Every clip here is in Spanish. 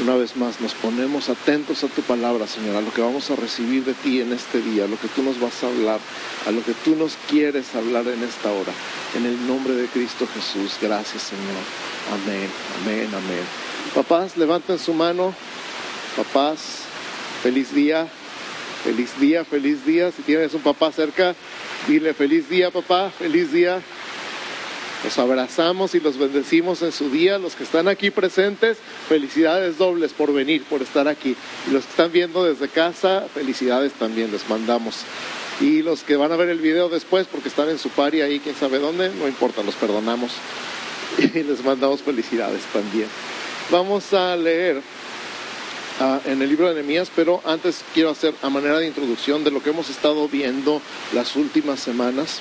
Una vez más nos ponemos atentos a tu palabra, Señor, a lo que vamos a recibir de ti en este día, a lo que tú nos vas a hablar, a lo que tú nos quieres hablar en esta hora. En el nombre de Cristo Jesús, gracias, Señor. Amén, amén, amén. Papás, levanten su mano. Papás, feliz día, feliz día, feliz día. Si tienes un papá cerca, dile feliz día, papá, feliz día. Los abrazamos y los bendecimos en su día. Los que están aquí presentes, felicidades dobles por venir, por estar aquí. Y los que están viendo desde casa, felicidades también les mandamos. Y los que van a ver el video después, porque están en su pari ahí, quién sabe dónde, no importa, los perdonamos. Y les mandamos felicidades también. Vamos a leer ah, en el libro de Nehemías, pero antes quiero hacer a manera de introducción de lo que hemos estado viendo las últimas semanas.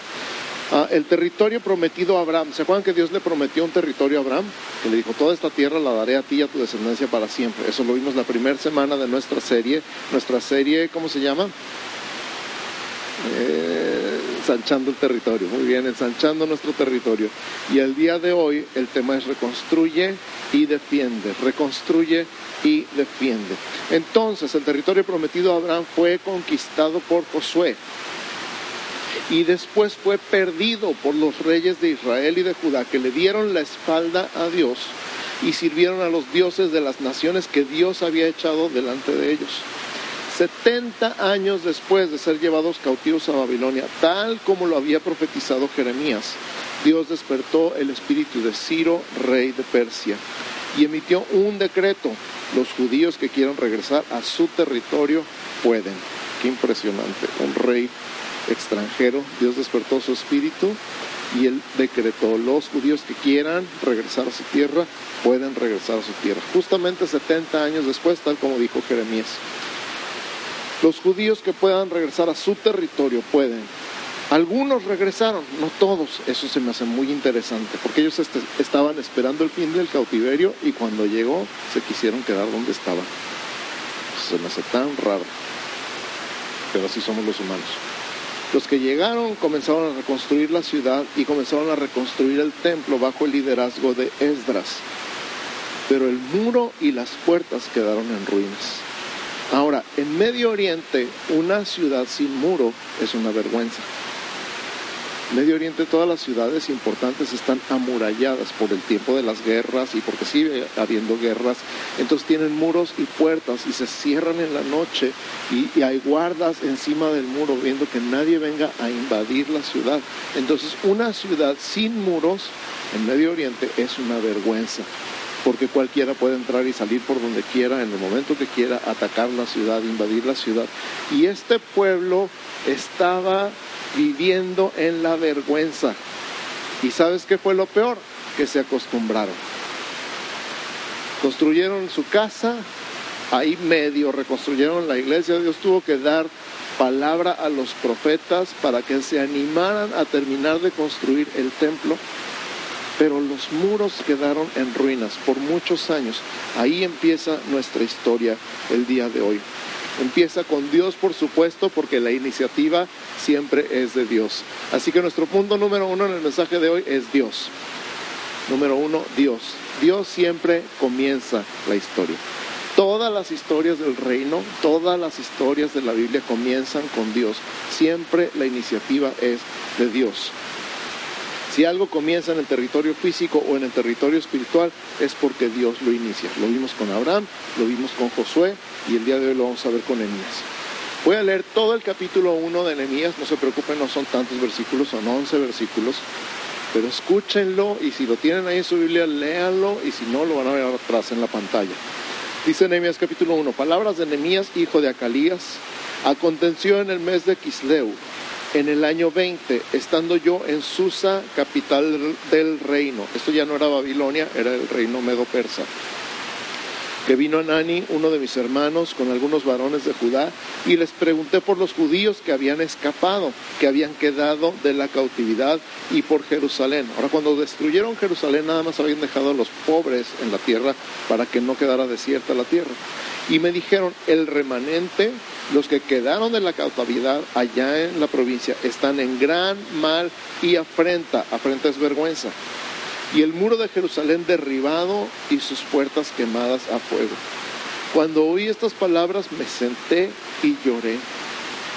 Ah, el territorio prometido a Abraham. ¿Se acuerdan que Dios le prometió un territorio a Abraham? Que le dijo, toda esta tierra la daré a ti y a tu descendencia para siempre. Eso lo vimos la primera semana de nuestra serie. Nuestra serie, ¿cómo se llama? Eh, ensanchando el territorio. Muy bien, ensanchando nuestro territorio. Y el día de hoy el tema es reconstruye y defiende. Reconstruye y defiende. Entonces, el territorio prometido a Abraham fue conquistado por Josué y después fue perdido por los reyes de Israel y de Judá que le dieron la espalda a Dios y sirvieron a los dioses de las naciones que Dios había echado delante de ellos. 70 años después de ser llevados cautivos a Babilonia, tal como lo había profetizado Jeremías, Dios despertó el espíritu de Ciro, rey de Persia, y emitió un decreto. Los judíos que quieran regresar a su territorio pueden. Qué impresionante, un rey extranjero, Dios despertó su espíritu y él decretó, los judíos que quieran regresar a su tierra, pueden regresar a su tierra. Justamente 70 años después, tal como dijo Jeremías. Los judíos que puedan regresar a su territorio pueden. Algunos regresaron, no todos. Eso se me hace muy interesante, porque ellos este, estaban esperando el fin del cautiverio y cuando llegó se quisieron quedar donde estaban. Se me hace tan raro, pero así somos los humanos. Los que llegaron comenzaron a reconstruir la ciudad y comenzaron a reconstruir el templo bajo el liderazgo de Esdras. Pero el muro y las puertas quedaron en ruinas. Ahora, en Medio Oriente, una ciudad sin muro es una vergüenza. Medio Oriente todas las ciudades importantes están amuralladas por el tiempo de las guerras y porque sigue habiendo guerras. Entonces tienen muros y puertas y se cierran en la noche y, hay guardas encima del muro viendo que nadie venga a invadir la ciudad. Entonces una ciudad sin muros en Medio Oriente es una vergüenza porque cualquiera puede entrar y salir por donde quiera, en el momento que quiera, atacar la ciudad, invadir la ciudad. Y este pueblo estaba viviendo en la vergüenza. ¿Y sabes qué fue lo peor? Que se acostumbraron. Construyeron su casa, ahí medio reconstruyeron la iglesia. Dios tuvo que dar palabra a los profetas para que se animaran a terminar de construir el templo. Pero los muros quedaron en ruinas por muchos años. Ahí empieza nuestra historia el día de hoy. Empieza con Dios, por supuesto, porque la iniciativa siempre es de Dios. Así que nuestro punto número uno en el mensaje de hoy es Dios. Número uno, Dios. Dios siempre comienza la historia. Todas las historias del reino, todas las historias de la Biblia comienzan con Dios. Siempre la iniciativa es de Dios. Si algo comienza en el territorio físico o en el territorio espiritual es porque Dios lo inicia. Lo vimos con Abraham, lo vimos con Josué y el día de hoy lo vamos a ver con Enemías. Voy a leer todo el capítulo 1 de Enemías, no se preocupen, no son tantos versículos, son 11 versículos, pero escúchenlo y si lo tienen ahí en su Biblia, léanlo y si no, lo van a ver atrás en la pantalla. Dice Enemías capítulo 1, palabras de Enemías, hijo de Acalías, aconteció en el mes de Quisleu en el año 20, estando yo en Susa, capital del reino. Esto ya no era Babilonia, era el reino medo-persa. Que vino Anani, uno de mis hermanos, con algunos varones de Judá, y les pregunté por los judíos que habían escapado, que habían quedado de la cautividad y por Jerusalén. Ahora, cuando destruyeron Jerusalén, nada más habían dejado a los pobres en la tierra para que no quedara desierta la tierra. Y me dijeron, el remanente los que quedaron de la cautividad allá en la provincia están en gran mal y afrenta. Afrenta es vergüenza. Y el muro de Jerusalén derribado y sus puertas quemadas a fuego. Cuando oí estas palabras me senté y lloré.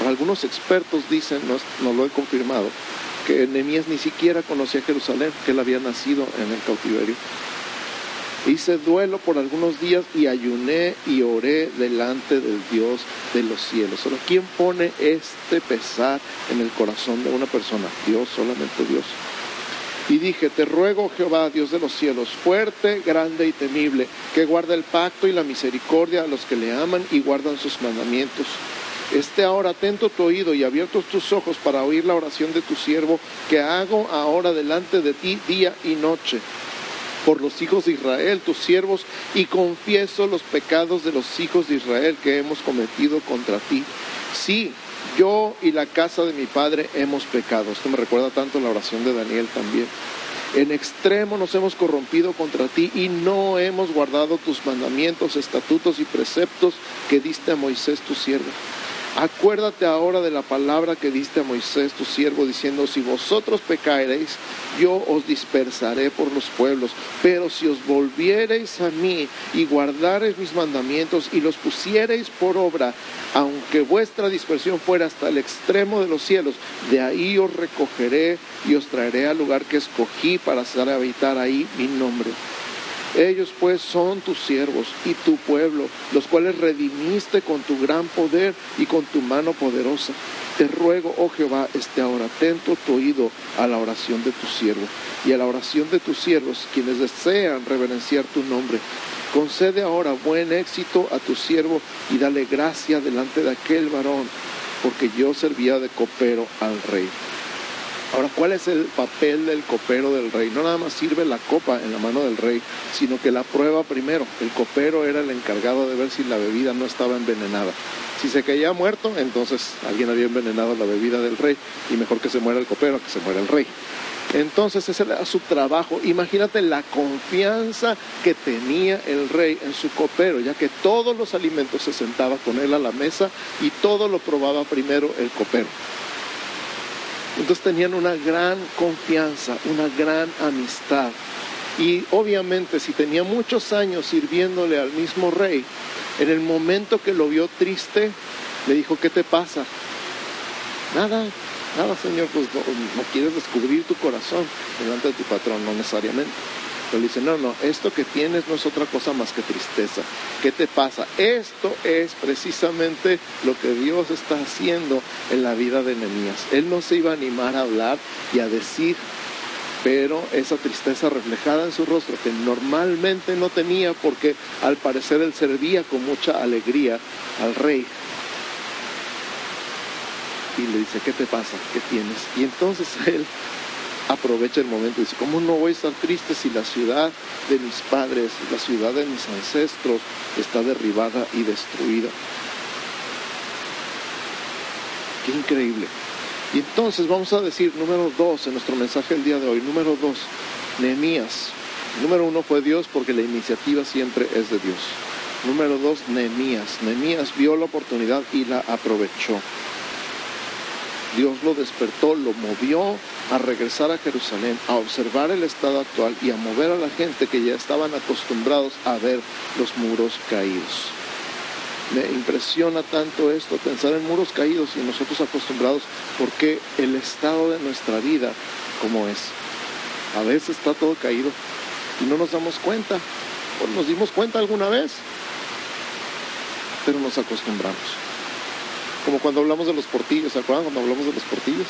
Algunos expertos dicen, no, no lo he confirmado, que Nehemías ni siquiera conocía Jerusalén, que él había nacido en el cautiverio. Hice duelo por algunos días y ayuné y oré delante del Dios de los cielos. ¿quién pone este pesar en el corazón de una persona? Dios, solamente Dios. Y dije, te ruego Jehová, Dios de los cielos, fuerte, grande y temible, que guarda el pacto y la misericordia a los que le aman y guardan sus mandamientos. Esté ahora atento tu oído y abiertos tus ojos para oír la oración de tu siervo que hago ahora delante de ti día y noche por los hijos de Israel, tus siervos, y confieso los pecados de los hijos de Israel que hemos cometido contra ti. Sí, yo y la casa de mi padre hemos pecado. Esto me recuerda tanto la oración de Daniel también. En extremo nos hemos corrompido contra ti y no hemos guardado tus mandamientos, estatutos y preceptos que diste a Moisés tu siervo. Acuérdate ahora de la palabra que diste a Moisés, tu siervo, diciendo, si vosotros pecareis, yo os dispersaré por los pueblos, pero si os volviereis a mí y guardareis mis mandamientos y los pusiereis por obra, aunque vuestra dispersión fuera hasta el extremo de los cielos, de ahí os recogeré y os traeré al lugar que escogí para hacer habitar ahí mi nombre. Ellos pues son tus siervos y tu pueblo, los cuales redimiste con tu gran poder y con tu mano poderosa. Te ruego, oh Jehová, esté ahora atento tu oído a la oración de tu siervo y a la oración de tus siervos, quienes desean reverenciar tu nombre. Concede ahora buen éxito a tu siervo y dale gracia delante de aquel varón, porque yo servía de copero al rey. Ahora, ¿cuál es el papel del copero del rey? No nada más sirve la copa en la mano del rey, sino que la prueba primero. El copero era el encargado de ver si la bebida no estaba envenenada. Si se caía muerto, entonces alguien había envenenado la bebida del rey y mejor que se muera el copero que se muera el rey. Entonces ese era su trabajo. Imagínate la confianza que tenía el rey en su copero, ya que todos los alimentos se sentaba con él a la mesa y todo lo probaba primero el copero. Entonces tenían una gran confianza, una gran amistad. Y obviamente si tenía muchos años sirviéndole al mismo rey, en el momento que lo vio triste, le dijo, ¿qué te pasa? Nada, nada, Señor, pues no, no quieres descubrir tu corazón delante de tu patrón, no necesariamente. Pero dice, no, no, esto que tienes no es otra cosa más que tristeza. ¿Qué te pasa? Esto es precisamente lo que Dios está haciendo en la vida de Nehemías. Él no se iba a animar a hablar y a decir, pero esa tristeza reflejada en su rostro, que normalmente no tenía porque al parecer él servía con mucha alegría al rey. Y le dice, ¿qué te pasa? ¿Qué tienes? Y entonces él aprovecha el momento y dice, ¿cómo no voy a estar triste si la ciudad de mis padres, la ciudad de mis ancestros está derribada y destruida? Qué increíble. Y entonces vamos a decir número dos en nuestro mensaje del día de hoy. Número dos, Nehemías. Número uno fue Dios porque la iniciativa siempre es de Dios. Número dos, Nehemías. Nehemías vio la oportunidad y la aprovechó. Dios lo despertó, lo movió a regresar a Jerusalén, a observar el estado actual y a mover a la gente que ya estaban acostumbrados a ver los muros caídos. Me impresiona tanto esto, pensar en muros caídos y nosotros acostumbrados, porque el estado de nuestra vida, como es, a veces está todo caído y no nos damos cuenta, o nos dimos cuenta alguna vez, pero nos acostumbramos. Como cuando hablamos de los portillos, ¿se acuerdan cuando hablamos de los portillos?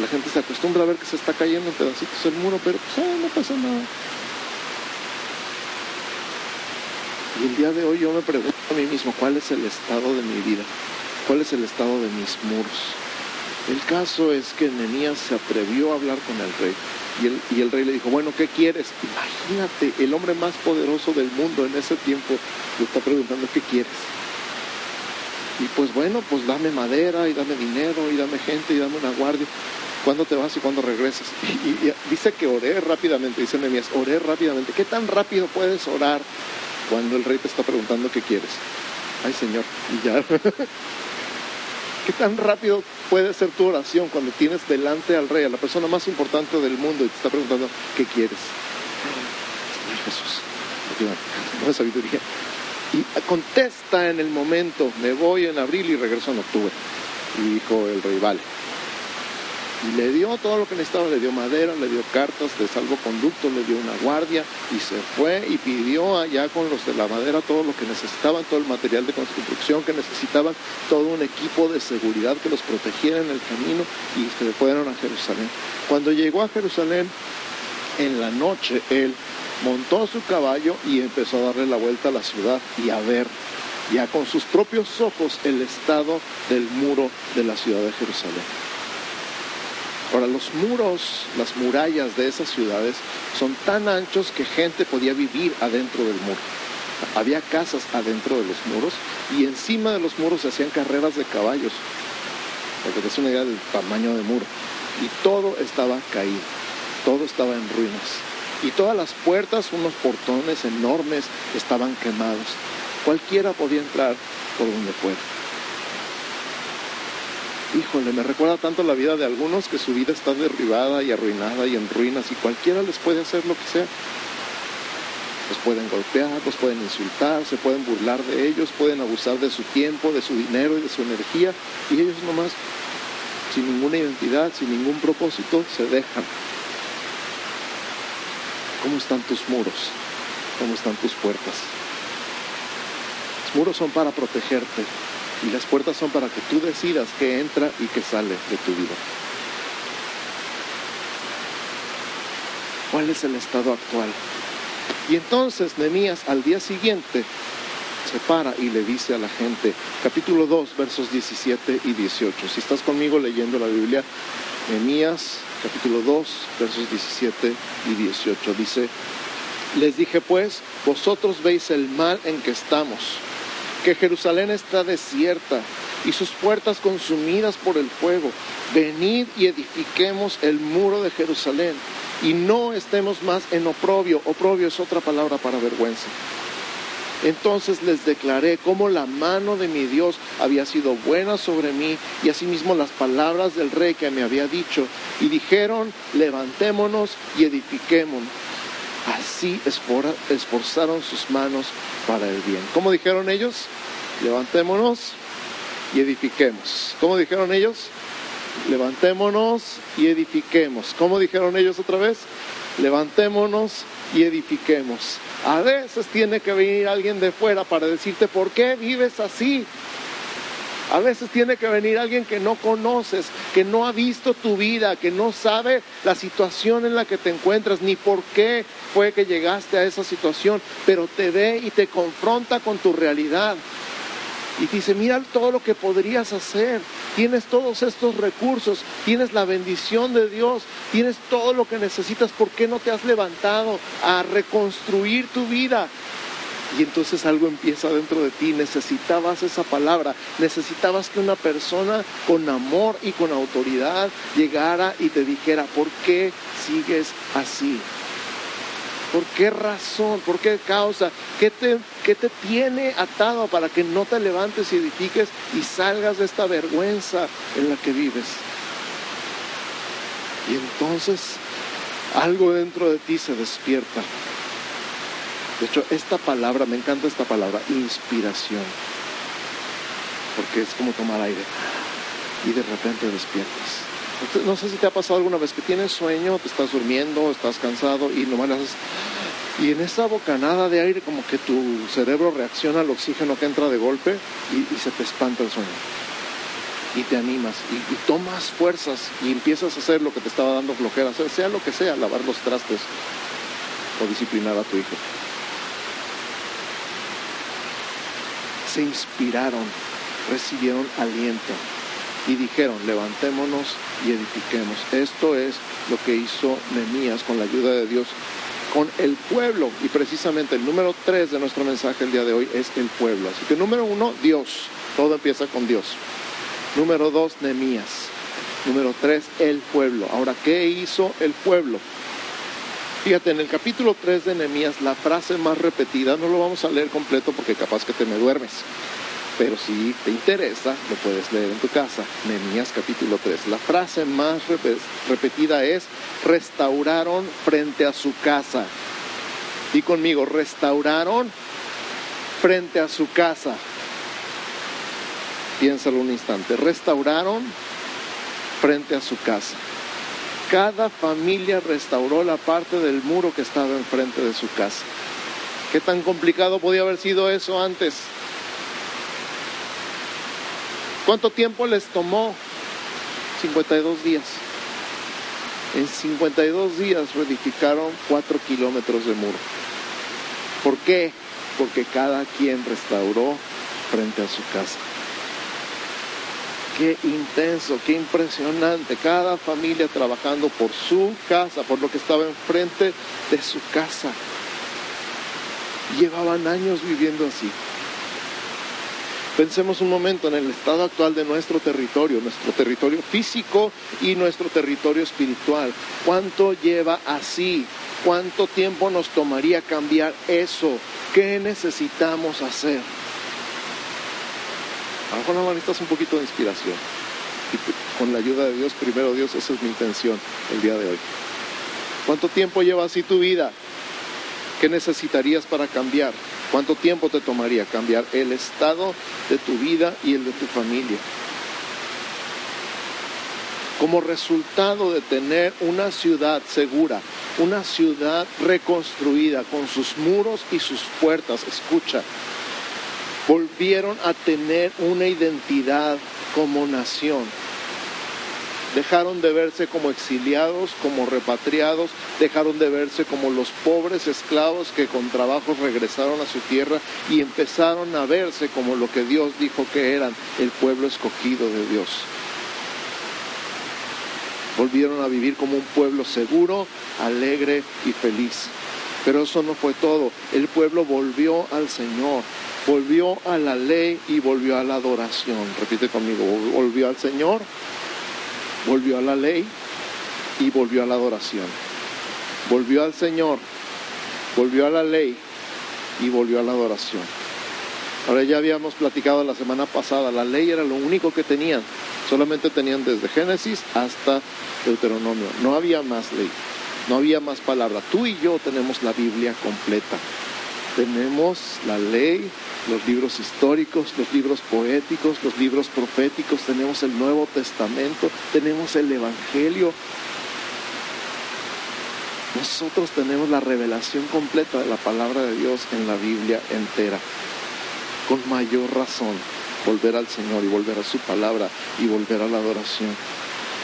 La gente se acostumbra a ver que se está cayendo en pedacitos el muro, pero pues, no pasa nada. Y el día de hoy yo me pregunto a mí mismo, ¿cuál es el estado de mi vida? ¿Cuál es el estado de mis muros? El caso es que Nenías se atrevió a hablar con el rey y el, y el, rey le dijo, bueno, ¿qué quieres? Imagínate, el hombre más poderoso del mundo en ese tiempo le está preguntando, ¿qué quieres? Y pues bueno, pues dame madera y dame dinero y dame gente y dame una guardia. ¿Cuándo te vas y cuándo regresas? Y, dice que oré rápidamente, dice Nehemías, oré rápidamente. ¿Qué tan rápido puedes orar cuando el rey te está preguntando qué quieres? Ay Señor, y ya. ¿Qué tan rápido puede ser tu oración cuando tienes delante al rey, a la persona más importante del mundo y te está preguntando qué quieres? Señor Jesús, no sabiduría. Y contesta en el momento, me voy en abril y regreso en octubre. Y dijo el rey, vale. Y le dio todo lo que necesitaba, le dio madera, le dio cartas de salvoconducto, le dio una guardia y se fue y pidió allá con los de la madera todo lo que necesitaban, todo el material de construcción que necesitaban, todo un equipo de seguridad que los protegiera en el camino y se fueron a Jerusalén. Cuando llegó a Jerusalén, en la noche él montó su caballo y empezó a darle la vuelta a la ciudad y a ver ya con sus propios ojos el estado del muro de la ciudad de Jerusalén. Ahora, los muros, las murallas de esas ciudades son tan anchos que gente podía vivir adentro del muro. Había casas adentro de los muros y encima de los muros se hacían carreras de caballos, para que te una idea del tamaño del muro. Y todo estaba caído, todo estaba en ruinas. Y todas las puertas, unos portones enormes, estaban quemados. Cualquiera podía entrar por donde fuera. Híjole, me recuerda tanto la vida de algunos que su vida está derribada y arruinada y en ruinas y cualquiera les puede hacer lo que sea. Los pueden golpear, los pueden insultar, se pueden burlar de ellos, pueden abusar de su tiempo, de su dinero y de su energía y ellos nomás, sin ninguna identidad, sin ningún propósito, se dejan. ¿Cómo están tus muros? ¿Cómo están tus puertas? Los muros son para protegerte y las puertas son para que tú decidas qué entra y qué sale de tu vida. ¿Cuál es el estado actual? Y entonces Nehemías al día siguiente se para y le dice a la gente, capítulo 2, versos 17 y 18. Si estás conmigo leyendo la Biblia, Nehemías, capítulo 2, versos 17 y 18, dice, les dije pues, vosotros veis el mal en que estamos que Jerusalén está desierta y sus puertas consumidas por el fuego. Venid y edifiquemos el muro de Jerusalén y no estemos más en oprobio. Oprobio es otra palabra para vergüenza. Entonces les declaré cómo la mano de mi Dios había sido buena sobre mí y asimismo las palabras del rey que me había dicho. Y dijeron, levantémonos y edifiquémonos. Así esforzaron sus manos para el bien. ¿Cómo dijeron ellos? Levantémonos y edifiquemos. ¿Cómo dijeron ellos? Levantémonos y edifiquemos. ¿Cómo dijeron ellos otra vez? Levantémonos y edifiquemos. A veces tiene que venir alguien de fuera para decirte por qué vives así. A veces tiene que venir alguien que no conoces, que no ha visto tu vida, que no sabe la situación en la que te encuentras, ni por qué fue que llegaste a esa situación, pero te ve y te confronta con tu realidad. Y dice, mira todo lo que podrías hacer. Tienes todos estos recursos, tienes la bendición de Dios, tienes todo lo que necesitas. ¿Por qué no te has levantado a reconstruir tu vida? Y entonces algo empieza dentro de ti. Necesitabas esa palabra. Necesitabas que una persona con amor y con autoridad llegara y te dijera, ¿por qué sigues así? ¿Por qué razón? ¿Por qué causa? ¿Qué te, ¿Qué te tiene atado para que no te levantes y edifiques y salgas de esta vergüenza en la que vives? Y entonces algo dentro de ti se despierta de hecho, esta palabra, me encanta esta palabra, inspiración, porque es como tomar aire y de repente despiertas. No sé si te ha pasado alguna vez que tienes sueño, te estás durmiendo, estás cansado y nomás haces... Y en esa bocanada de aire como que tu cerebro reacciona al oxígeno que entra de golpe y, se te espanta el sueño. Y te animas y, y, tomas fuerzas y empiezas a hacer lo que te estaba dando flojera, sea lo que sea, lavar los trastes o disciplinar a tu hijo. Se inspiraron, recibieron aliento y dijeron, levantémonos y edifiquemos. Esto es lo que hizo Nehemías con la ayuda de Dios con el pueblo. Y precisamente el número tres de nuestro mensaje el día de hoy es el pueblo. Así que número uno, Dios. Todo empieza con Dios. Número dos, Nehemías. Número tres, el pueblo. Ahora, ¿qué hizo el pueblo? Fíjate, en el capítulo 3 de Nehemías, la frase más repetida, no lo vamos a leer completo porque capaz que te me duermes, pero si te interesa, lo puedes leer en tu casa. Nehemías capítulo 3. La frase más repetida es, restauraron frente a su casa. Y conmigo, restauraron frente a su casa. Piénsalo un instante. Restauraron frente a su casa. Cada familia restauró la parte del muro que estaba enfrente de su casa. ¿Qué tan complicado podía haber sido eso antes? ¿Cuánto tiempo les tomó? 52 días. En 52 días reedificaron 4 kilómetros de muro. ¿Por qué? Porque cada quien restauró frente a su casa. Qué intenso, qué impresionante. Cada familia trabajando por su casa, por lo que estaba enfrente de su casa. Llevaban años viviendo así. Pensemos un momento en el estado actual de nuestro territorio, nuestro territorio físico y nuestro territorio espiritual. ¿Cuánto lleva así? ¿Cuánto tiempo nos tomaría cambiar eso? ¿Qué necesitamos hacer? Ahora necesitas un poquito de inspiración. Y con la ayuda de Dios, primero Dios, esa es mi intención el día de hoy. ¿Cuánto tiempo lleva así tu vida? ¿Qué necesitarías para cambiar? ¿Cuánto tiempo te tomaría cambiar el estado de tu vida y el de tu familia? Como resultado de tener una ciudad segura, una ciudad reconstruida con sus muros y sus puertas, escucha, volvieron a tener una identidad como nación dejaron de verse como exiliados, como repatriados, dejaron de verse como los pobres esclavos que con trabajo regresaron a su tierra y empezaron a verse como lo que Dios dijo que eran, el pueblo escogido de Dios. Volvieron a vivir como un pueblo seguro, alegre y feliz. Pero eso no fue todo. El pueblo volvió al Señor, volvió a la ley y volvió a la adoración. Repite conmigo, volvió al Señor, volvió a la ley y volvió a la adoración. Volvió al Señor, volvió a la ley y volvió a la adoración. Ahora ya habíamos platicado la semana pasada, la ley era lo único que tenían, solamente tenían desde Génesis hasta Deuteronomio, no había más ley, no había más palabra. Tú y yo tenemos la Biblia completa, tenemos la ley, los libros históricos, los libros poéticos, los libros proféticos, tenemos el Nuevo Testamento, tenemos el Evangelio. Nosotros tenemos la revelación completa de la palabra de Dios en la Biblia entera. Con mayor razón, volver al Señor y volver a su palabra y volver a la adoración.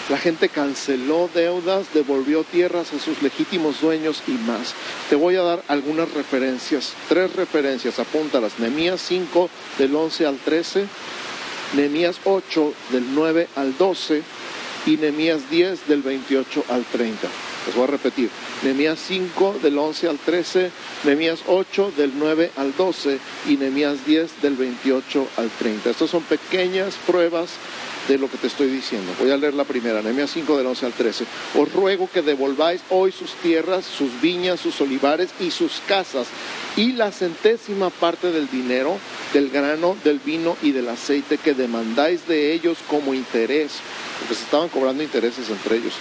La gente canceló deudas, devolvió tierras a sus legítimos dueños y más. Te voy a dar algunas referencias, tres referencias, apúntalas. Nehemías 5 del 11 al 13, Nehemías 8 del 9 al 12 y Nehemías 10 del 28 al 30. Les voy a repetir. Nehemías 5 del 11 al 13, Nehemías 8 del 9 al 12 y Nehemías 10 del 28 al 30. Estas son pequeñas pruebas de lo que te estoy diciendo. Voy a leer la primera, Nehemías 5 del 11 al 13. Os ruego que devolváis hoy sus tierras, sus viñas, sus olivares y sus casas y la centésima parte del dinero, del grano, del vino y del aceite que demandáis de ellos como interés, porque se estaban cobrando intereses entre ellos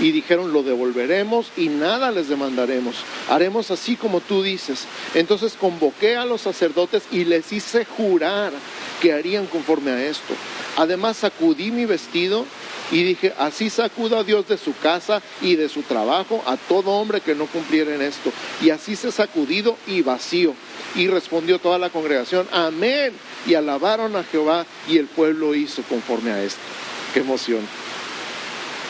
y dijeron, lo devolveremos y nada les demandaremos. Haremos así como tú dices. Entonces convoqué a los sacerdotes y les hice jurar que harían conforme a esto. Además sacudí mi vestido y dije, así sacuda Dios de su casa y de su trabajo a todo hombre que no cumpliera en esto. Y así se sacudido y vacío. Y respondió toda la congregación, amén. Y alabaron a Jehová y el pueblo hizo conforme a esto. Qué emoción.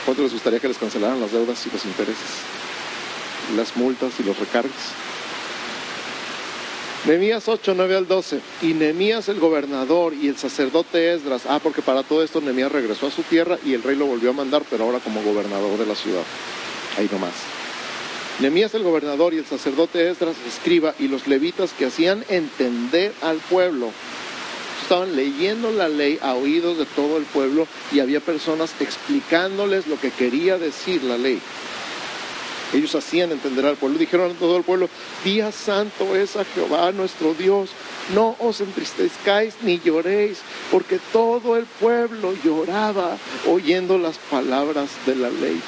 ¿Cuánto les gustaría que les cancelaran las deudas y los intereses? Las multas y los recargos. Nehemías 8, 9 al 12. Y Nehemías el gobernador y el sacerdote Esdras. Ah, porque para todo esto Nehemías regresó a su tierra y el rey lo volvió a mandar, pero ahora como gobernador de la ciudad. Ahí nomás. Nehemías el gobernador y el sacerdote Esdras escriba y los levitas que hacían entender al pueblo estaban leyendo la ley a oídos de todo el pueblo y había personas explicándoles lo que quería decir la ley. Ellos hacían entender al pueblo, dijeron a todo el pueblo, día santo es a Jehová nuestro Dios, no os entristezcáis ni lloréis, porque todo el pueblo lloraba oyendo las palabras de la ley.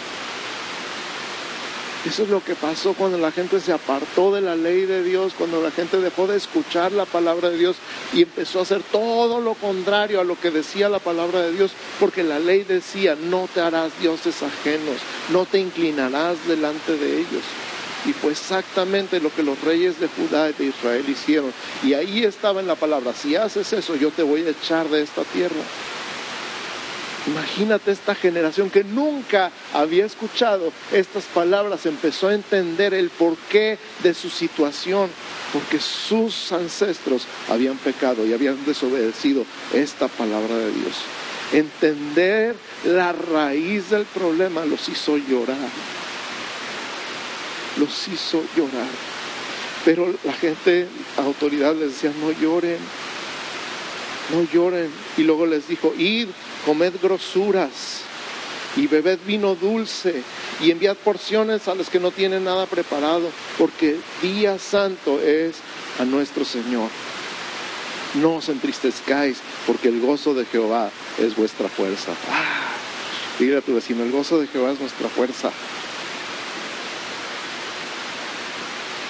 Eso es lo que pasó cuando la gente se apartó de la ley de Dios, cuando la gente dejó de escuchar la palabra de Dios y empezó a hacer todo lo contrario a lo que decía la palabra de Dios, porque la ley decía, no te harás dioses ajenos, no te inclinarás delante de ellos. Y fue exactamente lo que los reyes de Judá y de Israel hicieron. Y ahí estaba en la palabra, si haces eso, yo te voy a echar de esta tierra. Imagínate esta generación que nunca había escuchado estas palabras, empezó a entender el porqué de su situación, porque sus ancestros habían pecado y habían desobedecido esta palabra de Dios. Entender la raíz del problema los hizo llorar, los hizo llorar. Pero la gente, la autoridad les decía, no lloren, no lloren. Y luego les dijo, id, comed grosuras y bebed vino dulce y enviad porciones a los que no tienen nada preparado, porque día santo es a nuestro Señor. No os entristezcáis, porque el gozo de Jehová es vuestra fuerza. Ah, tu vecino, el gozo de Jehová es nuestra fuerza.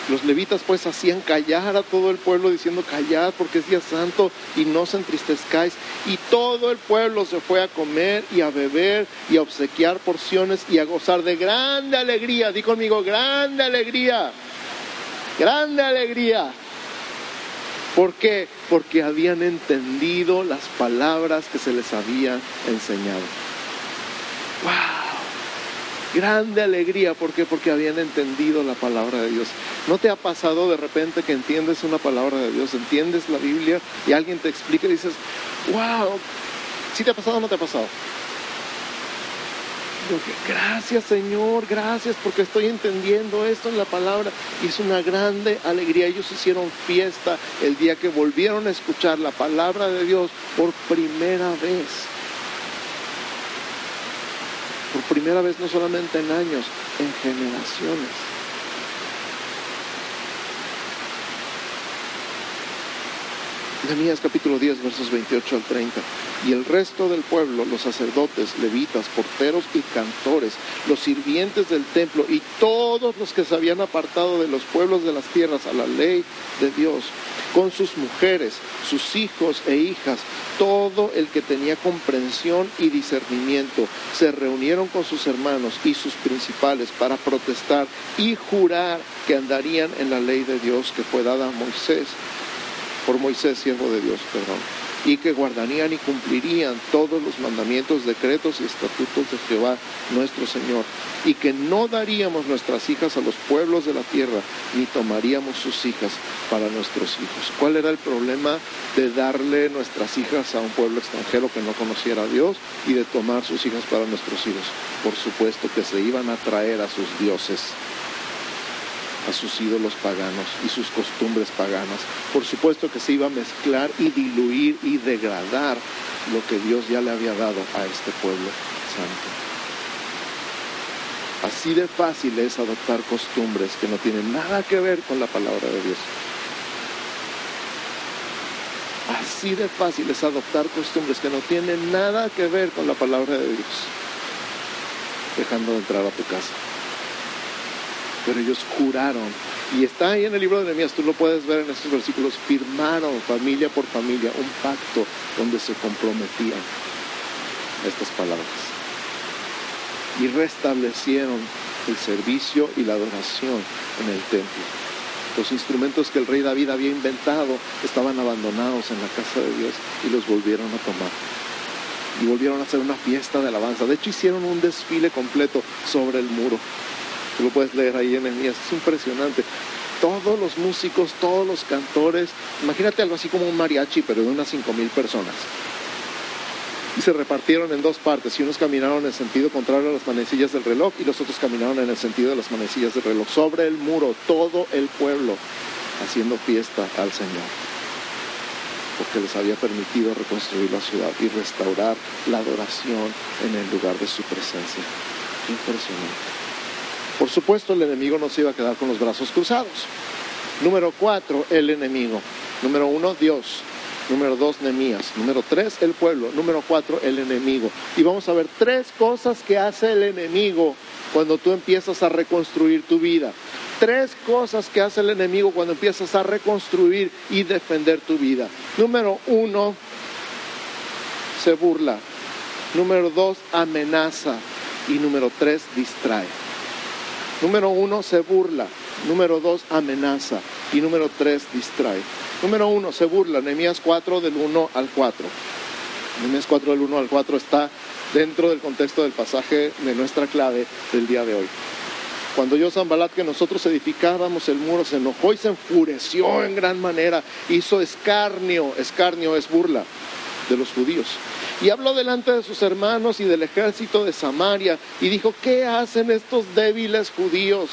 Los levitas pues hacían callar a todo el pueblo diciendo callad porque es día santo y no se entristezcáis. Y todo el pueblo se fue a comer y a beber y a obsequiar porciones y a gozar de grande alegría. Di conmigo, grande alegría. Grande alegría. ¿Por qué? Porque habían entendido las palabras que se les había enseñado. ¡Wow! Grande alegría. ¿Por qué? Porque habían entendido la palabra de Dios. ¿No te ha pasado de repente que entiendes una palabra de Dios, entiendes la Biblia y alguien te explica y dices, wow, ¿sí te ha pasado o no te ha pasado? gracias Señor, gracias porque estoy entendiendo esto en la palabra. Y es una grande alegría. Ellos hicieron fiesta el día que volvieron a escuchar la palabra de Dios por primera vez por primera vez no solamente en años, en generaciones. Nehemías capítulo 10, versos 28 al 30. Y el resto del pueblo, los sacerdotes, levitas, porteros y cantores, los sirvientes del templo y todos los que se habían apartado de los pueblos de las tierras a la ley de Dios, con sus mujeres, sus hijos e hijas, todo el que tenía comprensión y discernimiento, se reunieron con sus hermanos y sus principales para protestar y jurar que andarían en la ley de Dios que fue dada a Moisés por Moisés, siervo de Dios, perdón, y que guardarían y cumplirían todos los mandamientos, decretos y estatutos de Jehová nuestro Señor, y que no daríamos nuestras hijas a los pueblos de la tierra, ni tomaríamos sus hijas para nuestros hijos. ¿Cuál era el problema de darle nuestras hijas a un pueblo extranjero que no conociera a Dios y de tomar sus hijas para nuestros hijos? Por supuesto que se iban a traer a sus dioses a sus ídolos paganos y sus costumbres paganas. Por supuesto que se iba a mezclar y diluir y degradar lo que Dios ya le había dado a este pueblo santo. Así de fácil es adoptar costumbres que no tienen nada que ver con la palabra de Dios. Así de fácil es adoptar costumbres que no tienen nada que ver con la palabra de Dios, dejando de entrar a tu casa pero ellos juraron. Y está ahí en el libro de Nehemías, tú lo puedes ver en estos versículos, firmaron familia por familia un pacto donde se comprometían estas palabras. Y restablecieron el servicio y la adoración en el templo. Los instrumentos que el rey David había inventado estaban abandonados en la casa de Dios y los volvieron a tomar. Y volvieron a hacer una fiesta de alabanza. De hecho, hicieron un desfile completo sobre el muro Tú lo puedes leer ahí en Nehemías, es impresionante. Todos los músicos, todos los cantores, imagínate algo así como un mariachi, pero de unas cinco mil personas. Y se repartieron en dos partes, y unos caminaron en sentido contrario a las manecillas del reloj, y los otros caminaron en el sentido de las manecillas del reloj. Sobre el muro, todo el pueblo haciendo fiesta al Señor porque les había permitido reconstruir la ciudad y restaurar la adoración en el lugar de su presencia. Impresionante. Por supuesto, el enemigo no se iba a quedar con los brazos cruzados. Número cuatro, el enemigo. Número uno, Dios. Número dos, Nemías. Número tres, el pueblo. Número cuatro, el enemigo. Y vamos a ver tres cosas que hace el enemigo cuando tú empiezas a reconstruir tu vida. Tres cosas que hace el enemigo cuando empiezas a reconstruir y defender tu vida. Número uno, se burla. Número dos, amenaza. Y número tres, distrae. Número uno, se burla. Número dos, amenaza. Y número tres, distrae. Número uno, se burla. Nehemías 4 del 1 al 4. Nehemías 4 del 1 al 4 está dentro del contexto del pasaje de nuestra clave del día de hoy. Cuando yo Zambalat que nosotros edificábamos el muro se enojó y se enfureció en gran manera, hizo escarnio, escarnio es burla de los judíos. Y habló delante de sus hermanos y del ejército de Samaria y dijo, ¿qué hacen estos débiles judíos?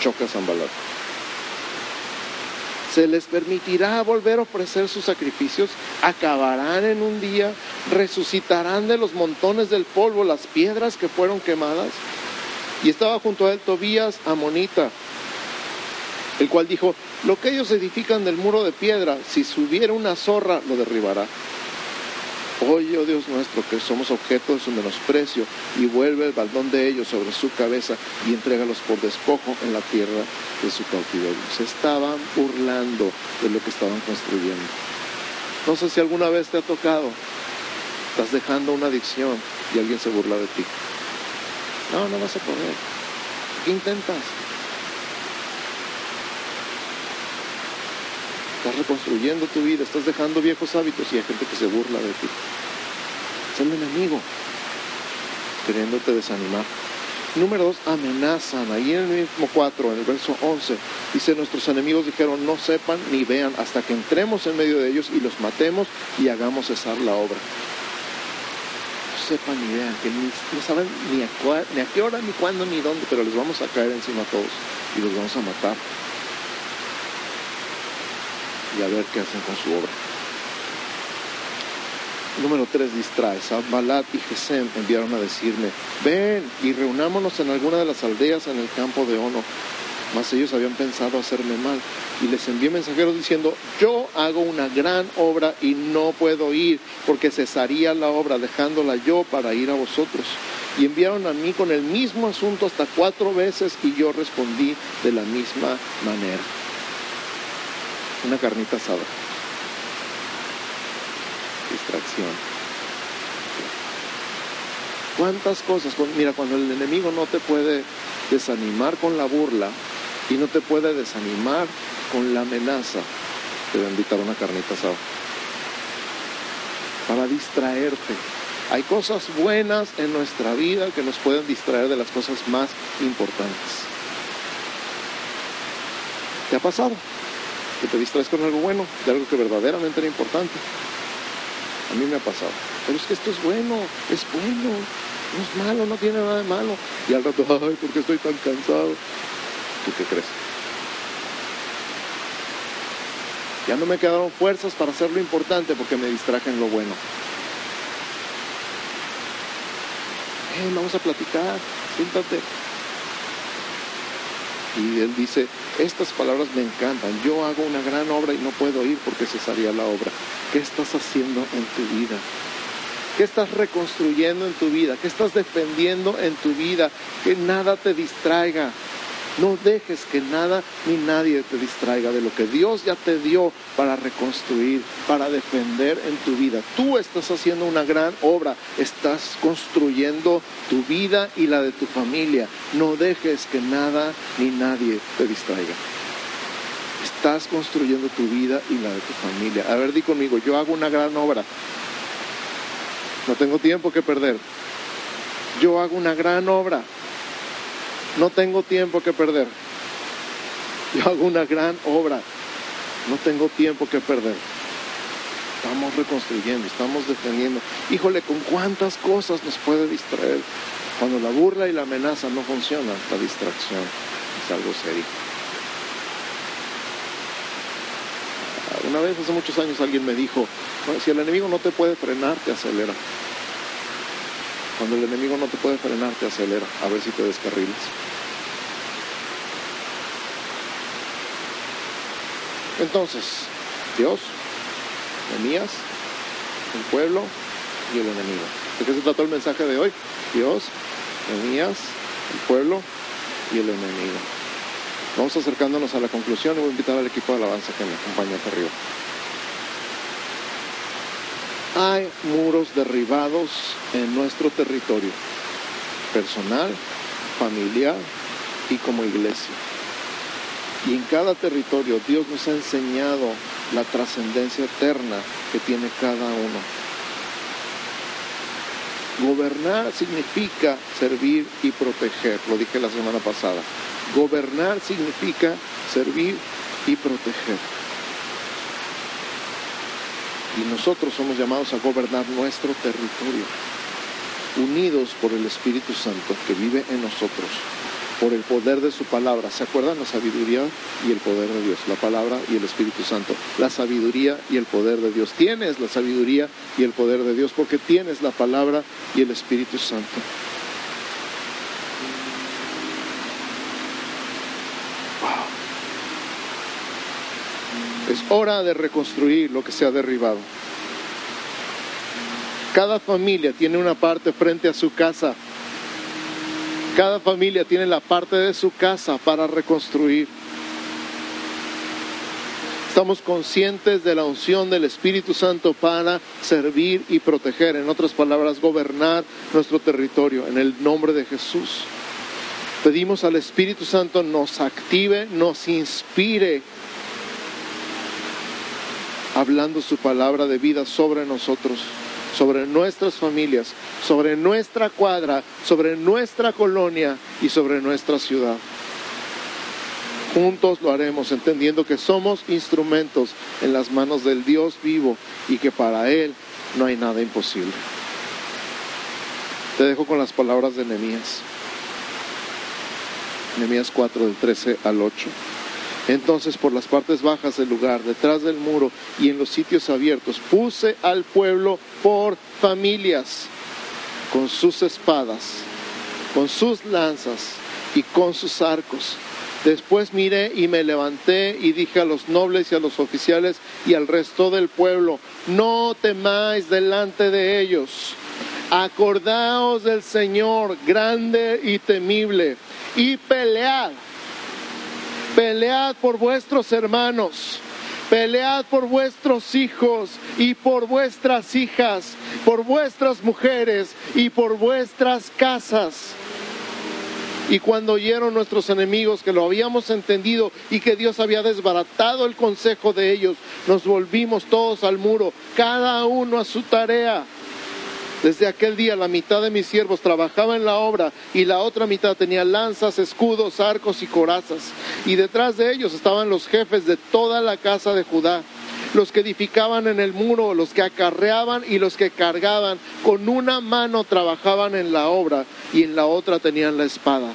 choca Zambalat. ¿Se les permitirá volver a ofrecer sus sacrificios? ¿Acabarán en un día? ¿Resucitarán de los montones del polvo las piedras que fueron quemadas? Y estaba junto a él Tobías Amonita, el cual dijo, lo que ellos edifican del muro de piedra, si subiera una zorra, lo derribará. Oye, oh Dios nuestro, que somos objeto de su menosprecio, y vuelve el baldón de ellos sobre su cabeza y entrégalos por despojo en la tierra de su cautiverio. Se estaban burlando de lo que estaban construyendo. No sé si alguna vez te ha tocado, estás dejando una adicción y alguien se burla de ti. No, no vas a poder. ¿Qué intentas? Estás reconstruyendo tu vida, estás dejando viejos hábitos y hay gente que se burla de ti. Es el enemigo queriéndote desanimar. Número dos, amenazan. Ahí en el mismo 4, en el verso 11, dice, nuestros enemigos dijeron, no sepan ni vean hasta que entremos en medio de ellos y los matemos y hagamos cesar la obra. No sepan ni vean, que no saben ni a, ni a qué hora, ni cuándo, ni dónde, pero les vamos a caer encima a todos y los vamos a matar y a ver qué hacen con su obra. Número 3 distrae. Balat y Gesem enviaron a decirme, ven y reunámonos en alguna de las aldeas en el campo de Ono. Mas ellos habían pensado hacerme mal. Y les envié mensajeros diciendo, yo hago una gran obra y no puedo ir, porque cesaría la obra, dejándola yo para ir a vosotros. Y enviaron a mí con el mismo asunto hasta cuatro veces y yo respondí de la misma manera una carnita asada. Distracción. ¿Cuántas cosas? Mira, cuando el enemigo no te puede desanimar con la burla y no te puede desanimar con la amenaza, te va a invitar una carnita asada. Para distraerte. Hay cosas buenas en nuestra vida que nos pueden distraer de las cosas más importantes. ¿Te ha pasado? Que te distraes con algo bueno, de algo que verdaderamente era importante. A mí me ha pasado. Pero es que esto es bueno, es bueno, no es malo, no tiene nada de malo. Y al rato, ay, ¿por estoy tan cansado? ¿Tú qué crees? Ya no me quedaron fuerzas para hacer lo importante porque me distraje en lo bueno. vamos a platicar, siéntate. Y él dice, estas palabras me encantan. Yo hago una gran obra y no puedo ir porque cesaría la obra. ¿Qué estás haciendo en tu vida? ¿Qué estás reconstruyendo en tu vida? ¿Qué estás defendiendo en tu vida? Que nada te distraiga. No dejes que nada ni nadie te distraiga de lo que Dios ya te dio para reconstruir, para defender en tu vida. Tú estás haciendo una gran obra, estás construyendo tu vida y la de tu familia. No dejes que nada ni nadie te distraiga. Estás construyendo tu vida y la de tu familia. A ver, di conmigo, yo hago una gran obra. No tengo tiempo que perder. Yo hago una gran obra no tengo tiempo que perder. Yo hago una gran obra. No tengo tiempo que perder. Estamos reconstruyendo, estamos defendiendo. Híjole, ¿con cuántas cosas nos puede distraer? Cuando la burla y la amenaza no funcionan, la distracción es algo serio. Una vez hace muchos años alguien me dijo, si el enemigo no te puede frenar, te acelera. Cuando el enemigo no te puede frenar, te acelera, a ver si te descarriles. Entonces, Dios, Enemías, el pueblo y el enemigo. ¿De qué se trató el mensaje de hoy? Dios, Nehemías, el pueblo y el enemigo. Vamos acercándonos a la conclusión y voy a invitar al equipo de alabanza que me acompañe hasta arriba. Hay muros derribados en nuestro territorio, personal, familiar y como iglesia. Y en cada territorio Dios nos ha enseñado la trascendencia eterna que tiene cada uno. Gobernar significa servir y proteger, lo dije la semana pasada. Gobernar significa servir y proteger. Y nosotros somos llamados a gobernar nuestro territorio, unidos por el Espíritu Santo que vive en nosotros por el poder de su palabra. ¿Se acuerdan? La sabiduría y el poder de Dios, la palabra y el Espíritu Santo. La sabiduría y el poder de Dios. Tienes la sabiduría y el poder de Dios porque tienes la palabra y el Espíritu Santo. Es hora de reconstruir lo que se ha derribado. Cada familia tiene una parte frente a su casa cada familia tiene la parte de su casa para reconstruir. Estamos conscientes de la unción del Espíritu Santo para servir y proteger, en otras palabras, gobernar nuestro territorio en el nombre de Jesús. Pedimos al Espíritu Santo nos active, nos inspire, hablando su palabra de vida sobre nosotros sobre nuestras familias, sobre nuestra cuadra, sobre nuestra colonia y sobre nuestra ciudad. Juntos lo haremos entendiendo que somos instrumentos en las manos del Dios vivo y que para Él no hay nada imposible. Te dejo con las palabras de Nehemías. Nehemías 4 del 13 al 8. Entonces por las partes bajas del lugar, detrás del muro y en los sitios abiertos, puse al pueblo por familias, con sus espadas, con sus lanzas y con sus arcos. Después miré y me levanté y dije a los nobles y a los oficiales y al resto del pueblo, no temáis delante de ellos. Acordaos del Señor grande y temible y pelead Pelead por vuestros hermanos, pelead por vuestros hijos y por vuestras hijas, por vuestras mujeres y por vuestras casas. Y cuando oyeron nuestros enemigos que lo habíamos entendido y que Dios había desbaratado el consejo de ellos, nos volvimos todos al muro, cada uno a su tarea. Desde aquel día la mitad de mis siervos trabajaba en la obra y la otra mitad tenía lanzas, escudos, arcos y corazas. Y detrás de ellos estaban los jefes de toda la casa de Judá, los que edificaban en el muro, los que acarreaban y los que cargaban. Con una mano trabajaban en la obra y en la otra tenían la espada.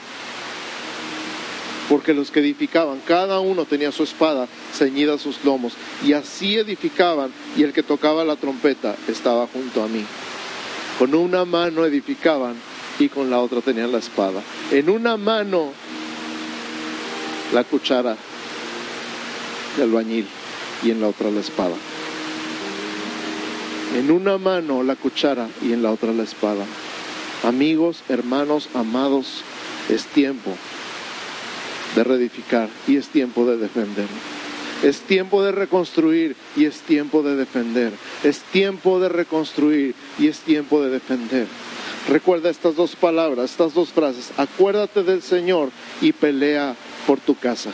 Porque los que edificaban, cada uno tenía su espada ceñida a sus lomos, y así edificaban, y el que tocaba la trompeta estaba junto a mí. Con una mano edificaban y con la otra tenían la espada. En una mano la cuchara del albañil y en la otra la espada. En una mano la cuchara y en la otra la espada. Amigos, hermanos, amados, es tiempo de reedificar y es tiempo de defender. Es tiempo de reconstruir y es tiempo de defender. Es tiempo de reconstruir y es tiempo de defender. Recuerda estas dos palabras, estas dos frases. Acuérdate del Señor y pelea por tu casa.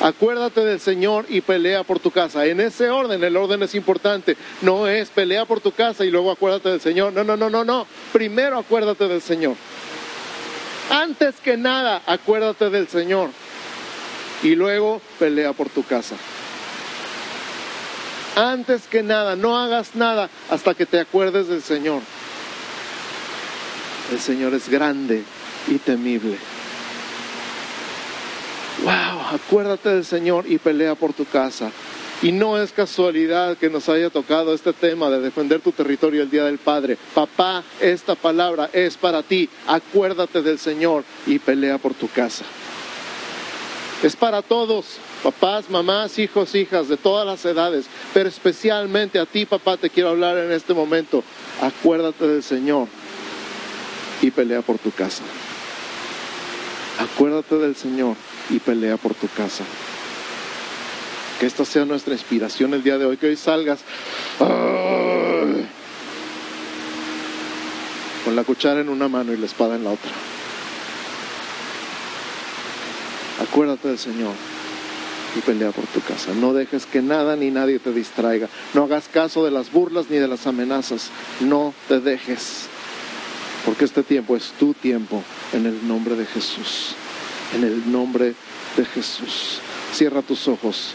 Acuérdate del Señor y pelea por tu casa. En ese orden, el orden es importante. No es pelea por tu casa y luego acuérdate del Señor. No, no, no, no, no. Primero acuérdate del Señor. Antes que nada, acuérdate del Señor y luego pelea por tu casa. Antes que nada, no hagas nada hasta que te acuerdes del Señor. El Señor es grande y temible. Wow, acuérdate del Señor y pelea por tu casa. Y no es casualidad que nos haya tocado este tema de defender tu territorio el Día del Padre. Papá, esta palabra es para ti. Acuérdate del Señor y pelea por tu casa. Es para todos, papás, mamás, hijos, hijas, de todas las edades, pero especialmente a ti, papá, te quiero hablar en este momento. Acuérdate del Señor y pelea por tu casa. Acuérdate del Señor y pelea por tu casa. Que esta sea nuestra inspiración el día de hoy, que hoy salgas con la cuchara en una mano y la espada en la otra. Acuérdate del Señor y pelea por tu casa. No dejes que nada ni nadie te distraiga. No hagas caso de las burlas ni de las amenazas. No te dejes. Porque este tiempo es tu tiempo en el nombre de Jesús. En el nombre de Jesús. Cierra tus ojos